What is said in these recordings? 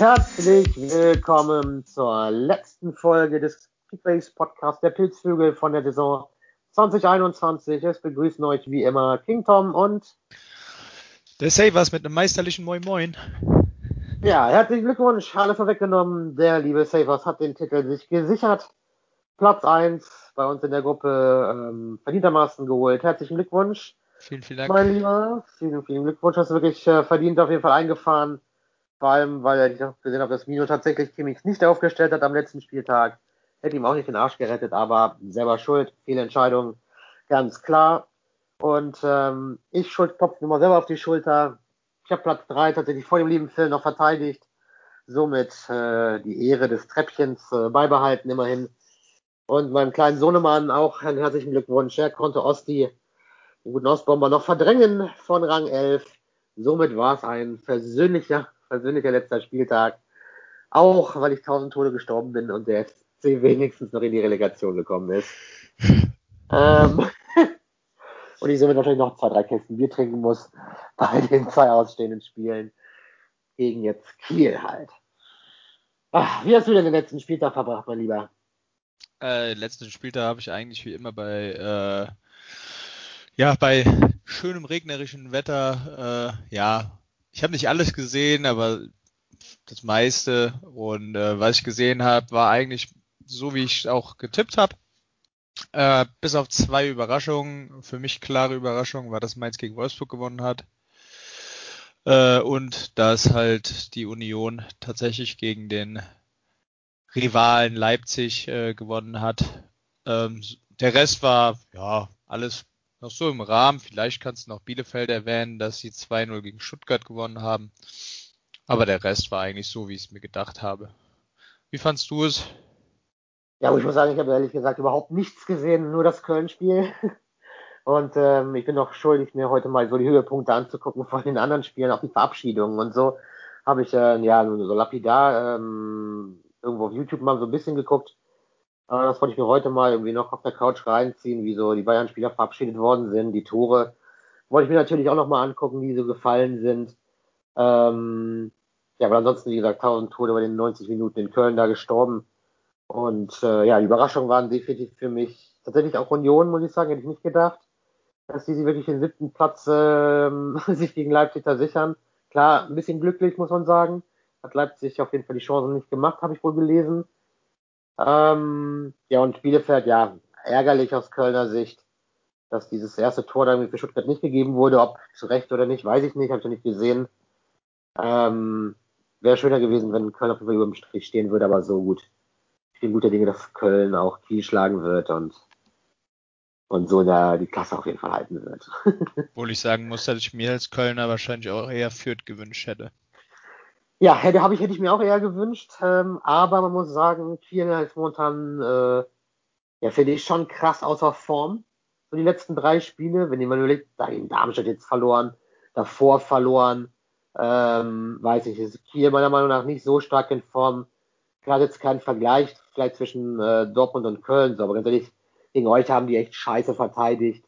Herzlich willkommen zur letzten Folge des Kickbase Podcasts der Pilzvögel von der Saison 2021. Es begrüßen euch wie immer King Tom und der Savers mit einem meisterlichen Moin Moin. Ja, herzlichen Glückwunsch, alle vorweggenommen. Der liebe Savers hat den Titel sich gesichert. Platz 1 bei uns in der Gruppe ähm, verdientermaßen geholt. Herzlichen Glückwunsch. Vielen, vielen Dank. Mein Lieber, vielen, vielen Glückwunsch. Hast du wirklich äh, verdient auf jeden Fall eingefahren. Vor allem, weil ich gesehen habe, dass Mino tatsächlich Kimmich nicht aufgestellt hat am letzten Spieltag. Hätte ihm auch nicht den Arsch gerettet, aber selber schuld. Viele Entscheidungen, ganz klar. Und ähm, ich schuld klopfe mir mal selber auf die Schulter. Ich habe Platz 3 tatsächlich vor dem lieben Phil noch verteidigt. Somit äh, die Ehre des Treppchens äh, beibehalten immerhin. Und meinem kleinen Sohnemann auch einen herzlichen Glückwunsch. Er konnte Osti, den guten Ostbomber, noch verdrängen von Rang 11. Somit war es ein persönlicher persönlicher letzter Spieltag. Auch weil ich tausend Tode gestorben bin und der FC wenigstens noch in die Relegation gekommen ist. ähm, und ich somit wahrscheinlich noch zwei, drei Kästen Bier trinken muss bei den zwei ausstehenden Spielen gegen jetzt Kiel halt. Ach, wie hast du denn den letzten Spieltag verbracht, mein Lieber? Äh, letzten Spieltag habe ich eigentlich wie immer bei äh, ja bei schönem regnerischen Wetter äh, ja ich habe nicht alles gesehen, aber das meiste. Und äh, was ich gesehen habe, war eigentlich so, wie ich auch getippt habe. Äh, bis auf zwei Überraschungen. Für mich klare Überraschung war, dass Mainz gegen Wolfsburg gewonnen hat. Äh, und dass halt die Union tatsächlich gegen den Rivalen Leipzig äh, gewonnen hat. Ähm, der Rest war ja alles noch so im Rahmen. Vielleicht kannst du noch Bielefeld erwähnen, dass sie 2-0 gegen Stuttgart gewonnen haben. Aber der Rest war eigentlich so, wie ich es mir gedacht habe. Wie fandst du es? Ja, ich muss sagen, ich habe ehrlich gesagt überhaupt nichts gesehen, nur das Köln-Spiel. Und ähm, ich bin noch schuldig, mir heute mal so die Höhepunkte anzugucken von den anderen Spielen, auch die Verabschiedungen und so. Habe ich äh, ja nur so lapidar ähm, irgendwo auf YouTube mal so ein bisschen geguckt. Aber das wollte ich mir heute mal irgendwie noch auf der Couch reinziehen, wie so die Bayern-Spieler verabschiedet worden sind, die Tore. Wollte ich mir natürlich auch nochmal angucken, wie so gefallen sind. Ähm, ja, aber ansonsten, wie gesagt, 1000 Tode bei den 90 Minuten in Köln da gestorben. Und äh, ja, die Überraschungen waren definitiv für mich tatsächlich auch Union, muss ich sagen, hätte ich nicht gedacht, dass die sich wirklich den siebten Platz ähm, sich gegen Leipzig da sichern. Klar, ein bisschen glücklich, muss man sagen. Hat Leipzig auf jeden Fall die Chancen nicht gemacht, habe ich wohl gelesen. Ähm, ja, und Bielefeld, ja, ärgerlich aus Kölner Sicht, dass dieses erste Tor dann für Stuttgart nicht gegeben wurde. Ob zu Recht oder nicht, weiß ich nicht, habe ich noch nicht gesehen. Ähm, Wäre schöner gewesen, wenn Köln auf jeden Fall über dem Strich stehen würde, aber so gut. Ich bin guter Dinge, dass Köln auch Kiel schlagen wird und, und so der, die Klasse auf jeden Fall halten wird. Obwohl ich sagen muss, dass ich mir als Kölner wahrscheinlich auch eher Fürth gewünscht hätte. Ja, hätte, hab ich, hätte ich mir auch eher gewünscht, ähm, aber man muss sagen, Kiel ist momentan, äh, ja, finde ich schon krass außer Form. So die letzten drei Spiele, wenn jemand überlegt, da in Darmstadt jetzt verloren, davor verloren, ähm, weiß ich, ist Kiel meiner Meinung nach nicht so stark in Form. Gerade jetzt kein Vergleich vielleicht zwischen äh, Dortmund und Köln, so, aber ganz ehrlich, gegen euch haben die echt scheiße verteidigt.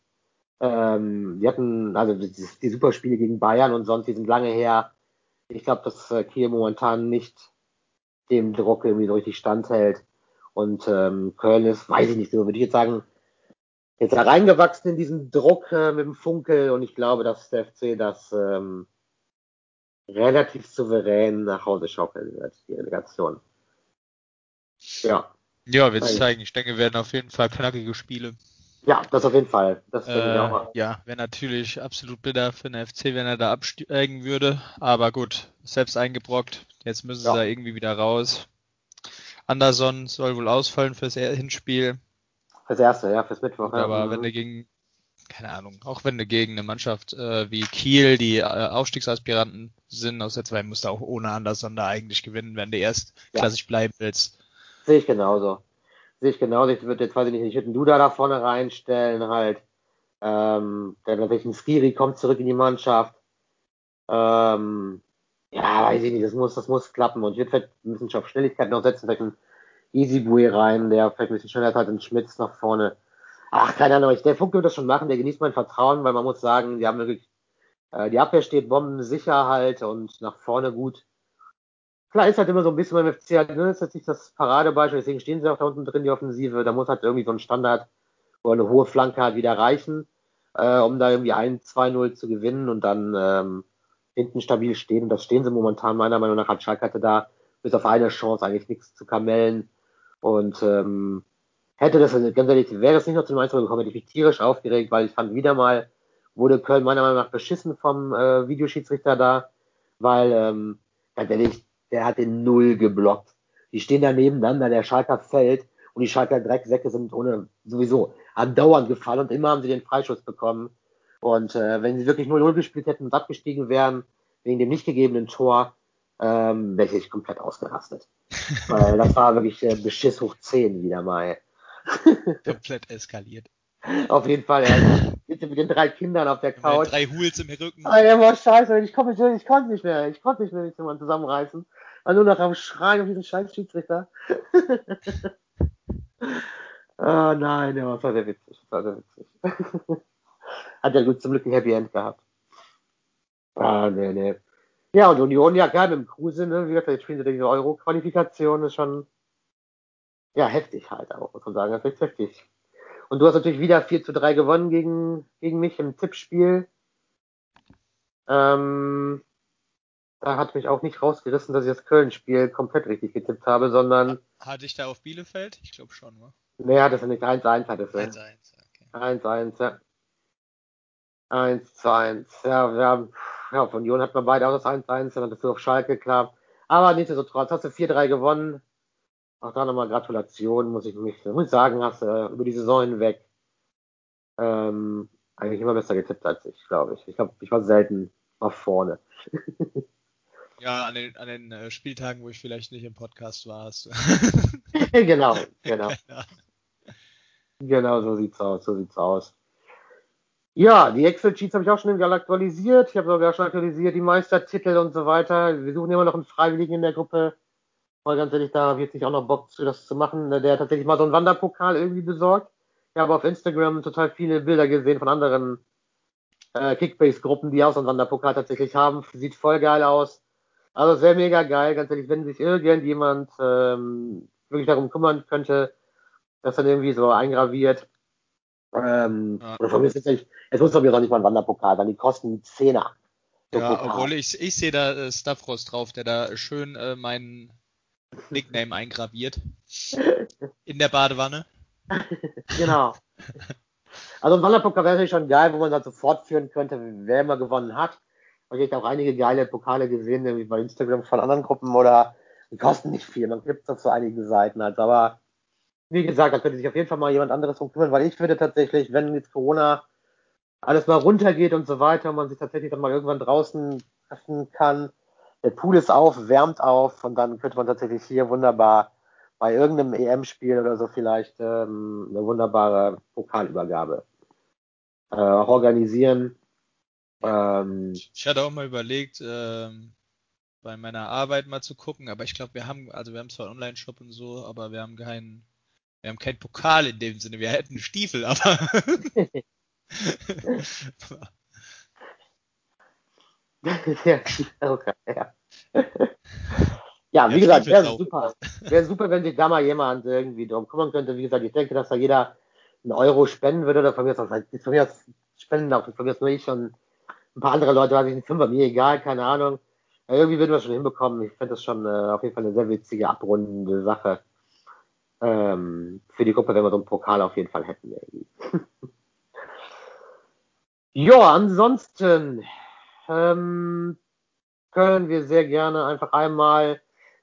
Ähm, die hatten, also die, die Superspiele gegen Bayern und sonst, die sind lange her ich glaube, dass äh, Kiel momentan nicht dem Druck irgendwie so richtig standhält. Und ähm, Köln ist, weiß ich nicht, so würde ich jetzt sagen, jetzt da reingewachsen in diesen Druck äh, mit dem Funkel und ich glaube, dass der FC das ähm, relativ souverän nach Hause schaukeln wird, die Relegation. Ja. Ja, wird es zeigen. Ich denke, werden auf jeden Fall knackige Spiele. Ja, das auf jeden Fall. Das äh, ich auch. Ja, wäre natürlich absolut bitter für den FC, wenn er da absteigen würde. Aber gut, selbst eingebrockt. Jetzt müssen ja. sie da irgendwie wieder raus. Anderson soll wohl ausfallen fürs Hinspiel. Fürs erste, ja, fürs Mittwoch. Gut, aber mhm. wenn du gegen, keine Ahnung, auch wenn du gegen eine Mannschaft äh, wie Kiel, die äh, Aufstiegsaspiranten sind aus der 2, musst du auch ohne Anderson da eigentlich gewinnen, wenn du erst ja. klassisch bleiben willst. Sehe ich genauso sehe ich genauso. Ich würde jetzt, weiß ich nicht, ich würde einen Duda da vorne reinstellen, halt. Ähm, dann natürlich ein Skiri kommt zurück in die Mannschaft. Ähm, ja, weiß ich nicht, das muss, das muss klappen. Und ich würde vielleicht ein bisschen auf Schnelligkeit noch setzen, vielleicht einen Easy rein, der vielleicht ein bisschen schneller als ein Schmitz nach vorne. Ach, keine Ahnung, der Funk wird das schon machen, der genießt mein Vertrauen, weil man muss sagen, die haben wirklich, äh, die Abwehr steht bombensicher halt und nach vorne gut. Klar ist halt immer so ein bisschen beim FC halt, ne, ist jetzt nicht das Paradebeispiel, deswegen stehen sie auch da unten drin, die Offensive. Da muss halt irgendwie so ein Standard oder eine hohe Flanke halt wieder reichen, äh, um da irgendwie 1-2-0 zu gewinnen und dann ähm, hinten stabil stehen. Und das stehen sie momentan meiner Meinung nach. Hat Schalke hatte da bis auf eine Chance eigentlich nichts zu kamellen. Und ähm, hätte das, ganz ehrlich, wäre es nicht noch zum 1 gekommen, hätte ich mich tierisch aufgeregt, weil ich fand wieder mal, wurde Köln meiner Meinung nach beschissen vom äh, Videoschiedsrichter da, weil, ähm, ganz ehrlich, der hat den Null geblockt. Die stehen da nebeneinander, der Schalker fällt und die Schalker Drecksäcke sind ohne sowieso andauernd gefallen und immer haben sie den Freischuss bekommen. Und äh, wenn sie wirklich 0-0 gespielt hätten und abgestiegen wären, wegen dem nicht gegebenen Tor, ähm, wäre ich komplett ausgerastet. Weil das war wirklich äh, Beschiss hoch 10 wieder mal. komplett eskaliert. Auf jeden Fall, ja. Mit, mit den drei Kindern auf der Couch. Drei Hools im Rücken. Ah, ja, war scheiße, ich, komm, ich, konnte nicht mehr. Ich konnte nicht mehr, zusammenreißen. War nur noch am Schreien auf diesen scheiß Schiedsrichter. oh nein, das war sehr witzig. War sehr witzig. Hat ja gut zum Glück ein Happy End gehabt. Ah, nee, nee. Ja, und Union, ja, klar, mit dem Kruse, ne, wie gesagt, jetzt spielen sie die Euro-Qualifikation, ist schon, ja, heftig halt auch, muss man sagen, das ist heftig. Und du hast natürlich wieder 4 zu 3 gewonnen gegen, gegen mich im Tippspiel. Ähm, da hat mich auch nicht rausgerissen, dass ich das Köln-Spiel komplett richtig getippt habe, sondern. Hatte ich da auf Bielefeld? Ich glaube schon, wa? Nee, hattest du nicht. 1-1 hattest du. 1-1, okay. 1-1, ja. 1 zu 1. Ja, haben, ja, auf Union hat man beide auch das 1-1, dann hattest du auf Schalke, klar. Aber nichtsdestotrotz hast du 4-3 gewonnen. Auch da nochmal Gratulation, muss ich mich, muss ich sagen, hast du äh, über die Saison hinweg ähm, eigentlich immer besser getippt als ich, glaube ich. Ich glaube, ich war selten auf vorne. Ja, an den, an den äh, Spieltagen, wo ich vielleicht nicht im Podcast war, hast du. genau, genau. Genau, so sieht's aus, so sieht's aus. Ja, die Excel-Cheats habe ich auch schon irgendwie aktualisiert. Ich habe sogar schon aktualisiert die Meistertitel und so weiter. Wir suchen immer noch einen Freiwilligen in der Gruppe. Weil ganz ehrlich, da habe ich jetzt nicht auch noch Bock zu, das zu machen. Der hat tatsächlich mal so einen Wanderpokal irgendwie besorgt. Ich habe auf Instagram total viele Bilder gesehen von anderen äh, Kickbase-Gruppen, die auch so einen Wanderpokal tatsächlich haben. Sieht voll geil aus. Also sehr mega geil. Ganz ehrlich, wenn sich irgendjemand ähm, wirklich darum kümmern könnte, dass dann irgendwie so eingraviert, ähm, ja. oder von mir ist jetzt nicht, es muss doch mir auch nicht mal ein Wanderpokal sein, die kosten Zehner. Ja, Pokal. obwohl ich, ich sehe da äh, Stavros drauf, der da schön äh, meinen Nickname eingraviert. In der Badewanne. genau. Also ein Wanderpokal wäre natürlich schon geil, wo man dann so fortführen könnte, wer immer gewonnen hat. Und auch einige geile Pokale gesehen, irgendwie bei Instagram von anderen Gruppen oder die kosten nicht viel. Man gibt es auf so einigen Seiten halt. Aber wie gesagt, da könnte sich auf jeden Fall mal jemand anderes drum kümmern, weil ich würde tatsächlich, wenn jetzt Corona alles mal runtergeht und so weiter und man sich tatsächlich dann mal irgendwann draußen treffen kann, der Pool ist auf, wärmt auf und dann könnte man tatsächlich hier wunderbar bei irgendeinem EM-Spiel oder so vielleicht ähm, eine wunderbare Pokalübergabe äh, organisieren. Ähm, ich hatte auch mal überlegt, ähm, bei meiner Arbeit mal zu gucken, aber ich glaube, wir haben, also wir haben zwar einen Online-Shop und so, aber wir haben keinen wir haben keinen Pokal in dem Sinne. Wir hätten Stiefel, aber. ja, okay, ja. ja, wie ja, gesagt, wäre super. Wäre super, wenn sich da mal jemand irgendwie drum kümmern könnte. Wie gesagt, ich denke, dass da jeder einen Euro spenden würde oder von mir aus, von mir aus spenden auch, von mir aus nur ich und ein paar andere Leute, weiß ich nicht, Fünfer, mir egal, keine Ahnung. Ja, irgendwie würden wir es schon hinbekommen. Ich fände das schon äh, auf jeden Fall eine sehr witzige, abrundende Sache ähm, für die Gruppe, wenn wir so einen Pokal auf jeden Fall hätten. ja, ansonsten ähm, können wir sehr gerne einfach einmal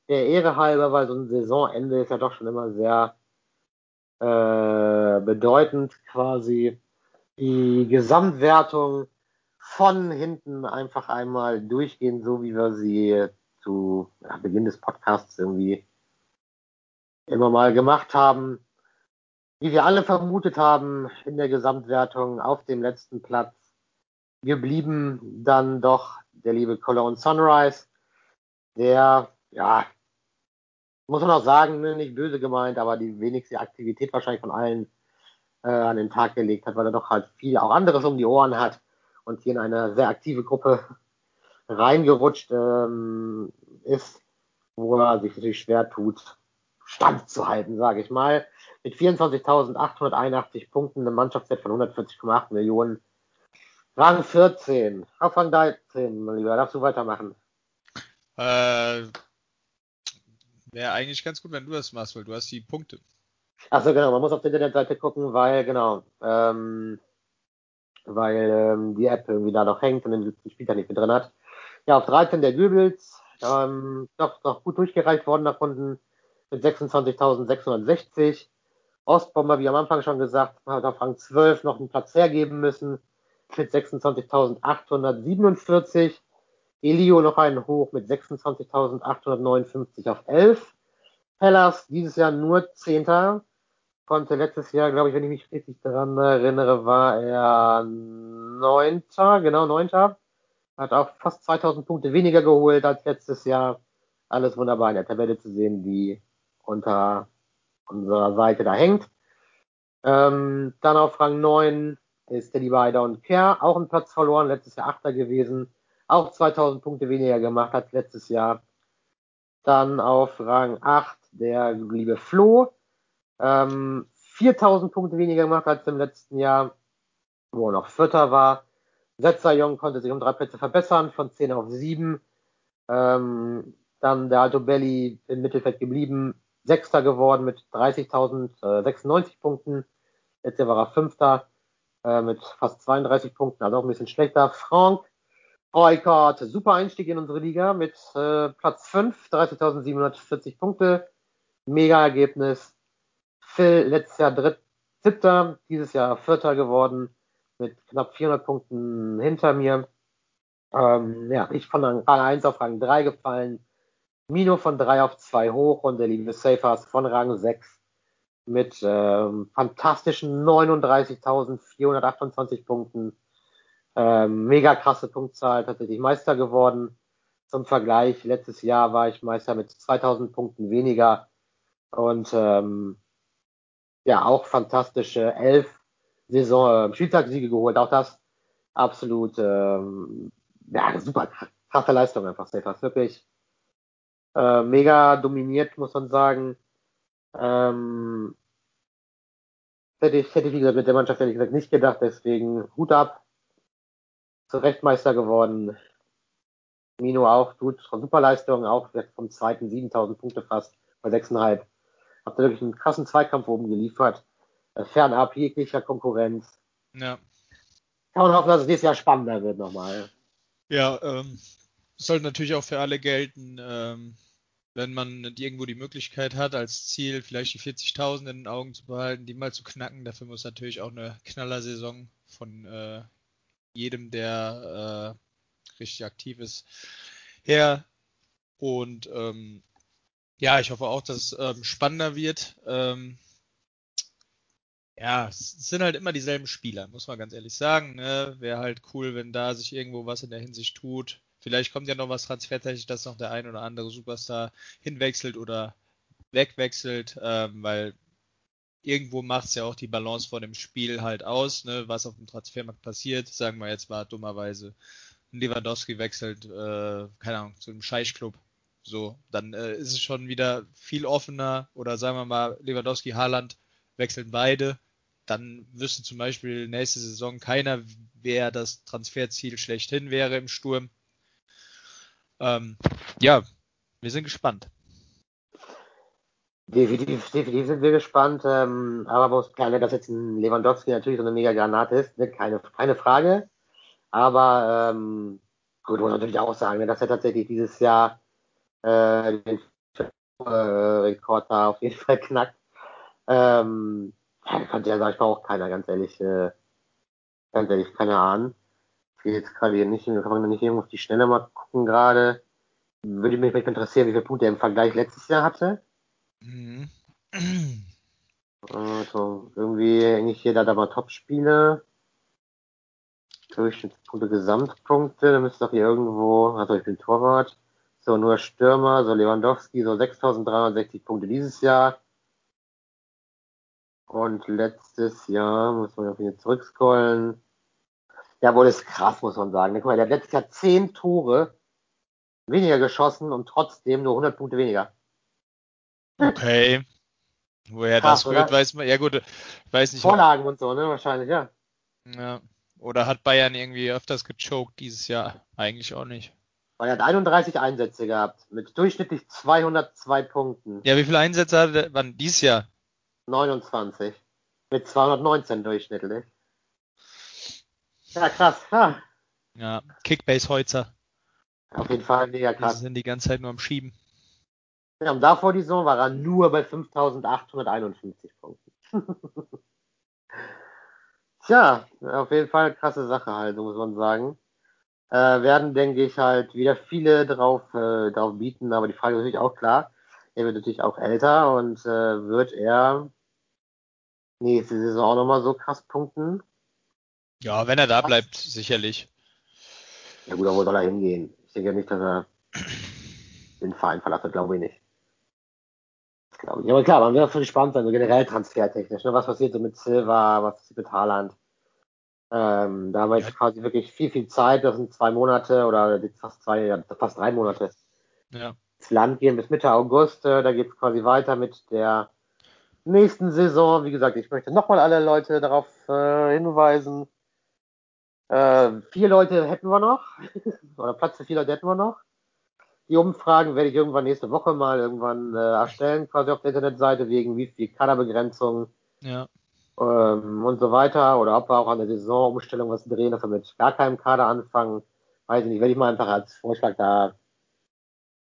der Ehre halber, weil so ein Saisonende ist ja doch schon immer sehr äh, bedeutend quasi, die Gesamtwertung von hinten einfach einmal durchgehen, so wie wir sie zu ja, Beginn des Podcasts irgendwie immer mal gemacht haben. Wie wir alle vermutet haben, in der Gesamtwertung auf dem letzten Platz geblieben dann doch der liebe Cologne Sunrise, der, ja, muss man auch sagen, ne, nicht böse gemeint, aber die wenigste Aktivität wahrscheinlich von allen äh, an den Tag gelegt hat, weil er doch halt viel auch anderes um die Ohren hat und hier in eine sehr aktive Gruppe reingerutscht ähm, ist wo er sich natürlich schwer tut, Stand zu halten, sage ich mal. Mit 24.881 Punkten, einem Mannschaftswert von 140,8 Millionen. Rang 14, auf Rang 13, mein Lieber, darfst du weitermachen? Äh, Wäre eigentlich ganz gut, wenn du das machst, weil du hast die Punkte. Achso, genau, man muss auf der Internetseite gucken, weil, genau, ähm, weil ähm, die App irgendwie da noch hängt und den Spieltag nicht mehr drin hat. Ja, auf 13 der Goebbels, ähm, doch noch gut durchgereicht worden nach unten mit 26.660. Ostbomber, wie am Anfang schon gesagt, hat auf Rang 12 noch einen Platz hergeben müssen mit 26.847. Elio noch einen hoch mit 26.859 auf 11. Hellas dieses Jahr nur Zehnter. Konnte letztes Jahr, glaube ich, wenn ich mich richtig daran erinnere, war er Neunter, genau Neunter. Hat auch fast 2000 Punkte weniger geholt als letztes Jahr. Alles wunderbar in der Tabelle zu sehen, die unter unserer Seite da hängt. Ähm, dann auf Rang 9 ist der liebe Aida und Kerr, auch einen Platz verloren, letztes Jahr Achter gewesen, auch 2000 Punkte weniger gemacht als letztes Jahr. Dann auf Rang 8 der liebe Flo, ähm, 4000 Punkte weniger gemacht als im letzten Jahr, wo er noch Vierter war. Setzer Jung konnte sich um drei Plätze verbessern, von 10 auf 7. Ähm, dann der Alto Belli im Mittelfeld geblieben, Sechster geworden mit 30.096 Punkten. Letztes Jahr war er Fünfter äh, mit fast 32 Punkten, also auch ein bisschen schlechter. Frank Eukart, super Einstieg in unsere Liga mit äh, Platz 5, 30.740 Punkte. Mega Ergebnis. Phil letztes Jahr dritt, siebter, dieses Jahr vierter geworden mit knapp 400 Punkten hinter mir. Ähm, ja, ich von Rang 1 auf Rang 3 gefallen. Mino von 3 auf 2 hoch und der liebe Safers von Rang 6 mit ähm, fantastischen 39.428 Punkten. Ähm, mega krasse Punktzahl, tatsächlich Meister geworden. Zum Vergleich, letztes Jahr war ich Meister mit 2000 Punkten weniger und ähm, ja, auch fantastische elf Saison äh, Spieltagssiege geholt. Auch das absolut ähm, ja, super krasse Leistung einfach, Safers. Wirklich äh, mega dominiert, muss man sagen. Ähm, hätte ich, hätte ich, wie gesagt, mit der Mannschaft ehrlich gesagt nicht gedacht, deswegen Hut ab. Zu Recht Meister geworden. Mino auch, gut, super Leistung, auch vom zweiten 7000 Punkte fast, bei 6,5. Habt ihr wirklich einen krassen Zweikampf oben geliefert. Äh, fernab jeglicher Konkurrenz. Ja. Kann man hoffen, dass es nächstes Jahr spannender wird nochmal. Ja, ähm, sollte natürlich auch für alle gelten, ähm, wenn man irgendwo die Möglichkeit hat, als Ziel vielleicht die 40.000 in den Augen zu behalten, die mal zu knacken. Dafür muss natürlich auch eine Knallersaison von äh, jedem, der äh, richtig aktiv ist, her. Und ähm, ja, ich hoffe auch, dass es ähm, spannender wird. Ähm, ja, es sind halt immer dieselben Spieler, muss man ganz ehrlich sagen. Ne? Wäre halt cool, wenn da sich irgendwo was in der Hinsicht tut. Vielleicht kommt ja noch was transfertechnisch, dass noch der ein oder andere Superstar hinwechselt oder wegwechselt, ähm, weil irgendwo macht es ja auch die Balance vor dem Spiel halt aus, ne, was auf dem Transfermarkt passiert. Sagen wir jetzt mal dummerweise, Lewandowski wechselt, äh, keine Ahnung, zu einem Scheichclub. So, dann äh, ist es schon wieder viel offener oder sagen wir mal, Lewandowski, Haaland wechseln beide. Dann wüsste zum Beispiel nächste Saison keiner, wer das Transferziel schlechthin wäre im Sturm. Ähm, ja, wir sind gespannt. Definitiv, definitiv sind wir gespannt. Ähm, aber man muss klar, dass jetzt ein Lewandowski natürlich so eine mega Granate ist, ne? keine, keine Frage. Aber ähm, gut, muss natürlich auch sagen, dass er tatsächlich dieses Jahr äh, den äh, Rekord da auf jeden Fall knackt. Ähm, ja, konnte ja, sag ich mal, auch keiner, ganz ehrlich, äh, ganz ehrlich, keine Ahnung. Ich will jetzt gerade hier nicht, kann man nicht irgendwo auf die Schnelle mal gucken gerade. Würde mich vielleicht interessieren, wie viele Punkte er im Vergleich letztes Jahr hatte. Mhm. Also, irgendwie eigentlich jeder da mal Top-Spiele. Durchschnittspunkte, Gesamtpunkte, da müsste doch hier irgendwo, also ich bin Torwart. So, nur Stürmer, so Lewandowski, so 6360 Punkte dieses Jahr. Und letztes Jahr, muss man ihn zurückscrollen, ja, wohl ist krass, muss man sagen. Guck mal, der hat letztes Jahr zehn Tore weniger geschossen und trotzdem nur 100 Punkte weniger. Okay. Woher Krass, das rührt, weiß man. Ja gut, weiß nicht. Vorlagen und so, ne? Wahrscheinlich, ja. Ja. Oder hat Bayern irgendwie öfters gechoked dieses Jahr? Eigentlich auch nicht. Bayern hat 31 Einsätze gehabt, mit durchschnittlich 202 Punkten. Ja, wie viele Einsätze hatte er wann dieses Jahr? 29. Mit 219 durchschnittlich. Ja, krass. Ja, ja Kickbase-Holzer. Auf jeden Fall mega krass. Die sind die ganze Zeit nur am Schieben. Ja, und davor die Saison war er nur bei 5851 Punkten. Tja, auf jeden Fall krasse Sache halt, muss man sagen. Äh, werden, denke ich, halt wieder viele drauf, äh, drauf bieten, aber die Frage ist natürlich auch klar. Er wird natürlich auch älter und äh, wird er nächste Saison auch nochmal so krass punkten? Ja, wenn er da bleibt, sicherlich. Ja gut, aber wo soll er hingehen? Ich denke nicht, dass er den Verein verlassen, glaube ich nicht. Glaube ich. Aber klar, man wird auch gespannt sein, so generell transfertechnisch. Ne? Was passiert so mit Silva, was passiert mit Haaland? Ähm, da haben wir jetzt ja. quasi wirklich viel, viel Zeit. Das sind zwei Monate oder fast zwei, ja, fast drei Monate. Ja. Ins Land gehen bis Mitte August. Äh, da geht es quasi weiter mit der nächsten Saison. Wie gesagt, ich möchte nochmal alle Leute darauf äh, hinweisen. Äh, vier Leute hätten wir noch. oder Platz für vier Leute hätten wir noch. Die Umfragen werde ich irgendwann nächste Woche mal irgendwann äh, erstellen, quasi auf der Internetseite, wegen wie viel Kaderbegrenzung ja. Ähm, und so weiter. Oder ob wir auch an der Saisonumstellung was drehen, dass wir mit gar keinem Kader anfangen. Weiß ich nicht, werde ich mal einfach als Vorschlag da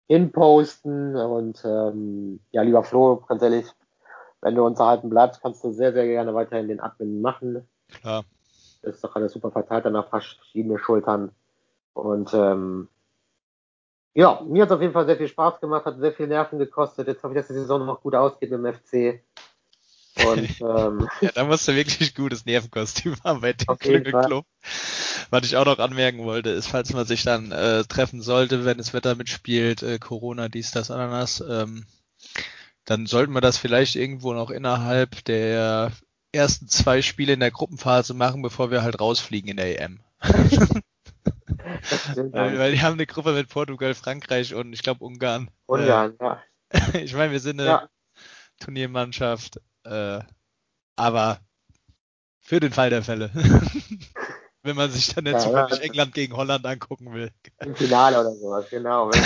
hinposten. Und ähm, ja, lieber Flo, ganz ehrlich, wenn du uns erhalten bleibst, kannst du sehr, sehr gerne weiterhin den Admin machen. Klar. Das ist doch alles super verteilt auf verschiedene Schultern. Und ähm, ja, mir hat es auf jeden Fall sehr viel Spaß gemacht, hat sehr viel Nerven gekostet. Jetzt hoffe ich, dass die Saison noch gut ausgeht mit dem FC. Und, ähm, ja, da musst du wirklich gutes Nervenkostüm haben bei dem Club. Was ich auch noch anmerken wollte, ist, falls man sich dann äh, treffen sollte, wenn das Wetter mitspielt, äh, Corona, dies, das, Ananas, ähm, dann sollten wir das vielleicht irgendwo noch innerhalb der ersten zwei Spiele in der Gruppenphase machen, bevor wir halt rausfliegen in der EM. weil, weil, die haben eine Gruppe mit Portugal, Frankreich und ich glaube Ungarn. Ungarn, äh, ja. ich meine, wir sind eine ja. Turniermannschaft, äh, aber für den Fall der Fälle. Wenn man sich dann jetzt ja. England gegen Holland angucken will. Im Finale oder sowas, genau.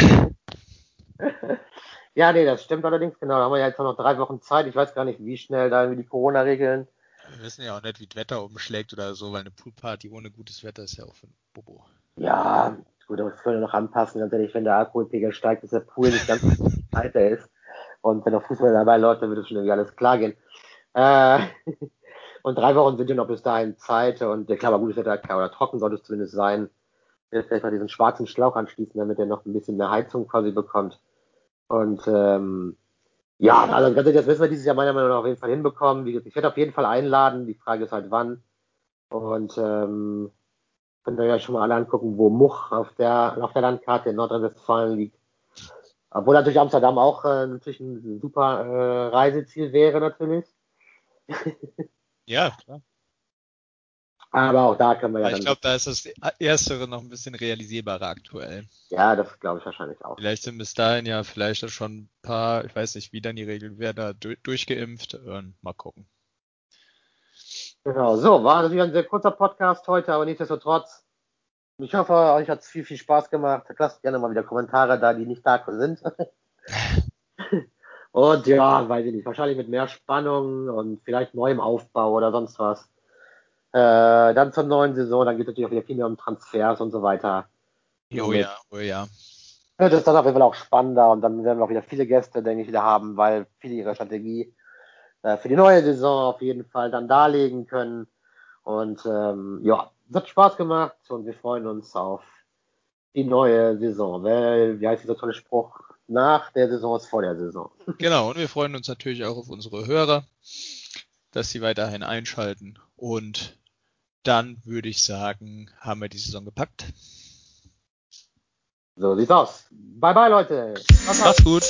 Ja, nee, das stimmt allerdings, genau. Da haben wir ja jetzt noch drei Wochen Zeit. Ich weiß gar nicht, wie schnell da die Corona-Regeln. Wir wissen ja auch nicht, wie das Wetter umschlägt oder so, weil eine Poolparty ohne gutes Wetter ist ja auch für ein Bobo. Ja, gut, aber das können wir noch anpassen. Ganz ehrlich, wenn der Alkoholpegel steigt, dass der Pool nicht ganz weiter ist. Und wenn noch Fußball dabei läuft, dann wird es schon irgendwie alles klar gehen. Äh, und drei Wochen sind ja noch bis dahin Zeit. Und klar, aber gutes Wetter oder trocken sollte es zumindest sein. Jetzt vielleicht mal diesen schwarzen Schlauch anschließen, damit er noch ein bisschen mehr Heizung quasi bekommt. Und ähm, ja, also ganz ehrlich, das müssen wir dieses Jahr meiner Meinung nach auf jeden Fall hinbekommen. Ich werde auf jeden Fall einladen. Die Frage ist halt wann. Und ähm, könnt ihr ja schon mal alle angucken, wo Much auf der auf der Landkarte in Nordrhein-Westfalen liegt. Obwohl natürlich Amsterdam auch äh, natürlich ein super äh, Reiseziel wäre natürlich. ja, klar. Aber auch da können wir ja. Ich glaube, da ist das Erstere noch ein bisschen realisierbarer aktuell. Ja, das glaube ich wahrscheinlich auch. Vielleicht sind bis dahin ja vielleicht schon ein paar, ich weiß nicht, wie dann die Regeln werden, da durchgeimpft. Und mal gucken. Genau, so, war natürlich ein sehr kurzer Podcast heute, aber nichtsdestotrotz. Ich hoffe, euch hat es viel, viel Spaß gemacht. Lasst gerne mal wieder Kommentare da, die nicht da sind. und ja, weiß ich nicht, wahrscheinlich mit mehr Spannung und vielleicht neuem Aufbau oder sonst was. Äh, dann zur neuen Saison, dann geht es natürlich auch wieder viel mehr um Transfers und so weiter. Oh ja, oh ja. Das ist dann auf jeden Fall auch spannender und dann werden wir auch wieder viele Gäste, denke ich, wieder haben, weil viele ihre Strategie äh, für die neue Saison auf jeden Fall dann darlegen können. Und ähm, ja, es hat Spaß gemacht und wir freuen uns auf die neue Saison. Weil, wie heißt dieser tolle Spruch? Nach der Saison ist vor der Saison. Genau, und wir freuen uns natürlich auch auf unsere Hörer, dass sie weiterhin einschalten und dann würde ich sagen, haben wir die Saison gepackt. So sieht's aus. Bye bye, Leute. Macht's gut.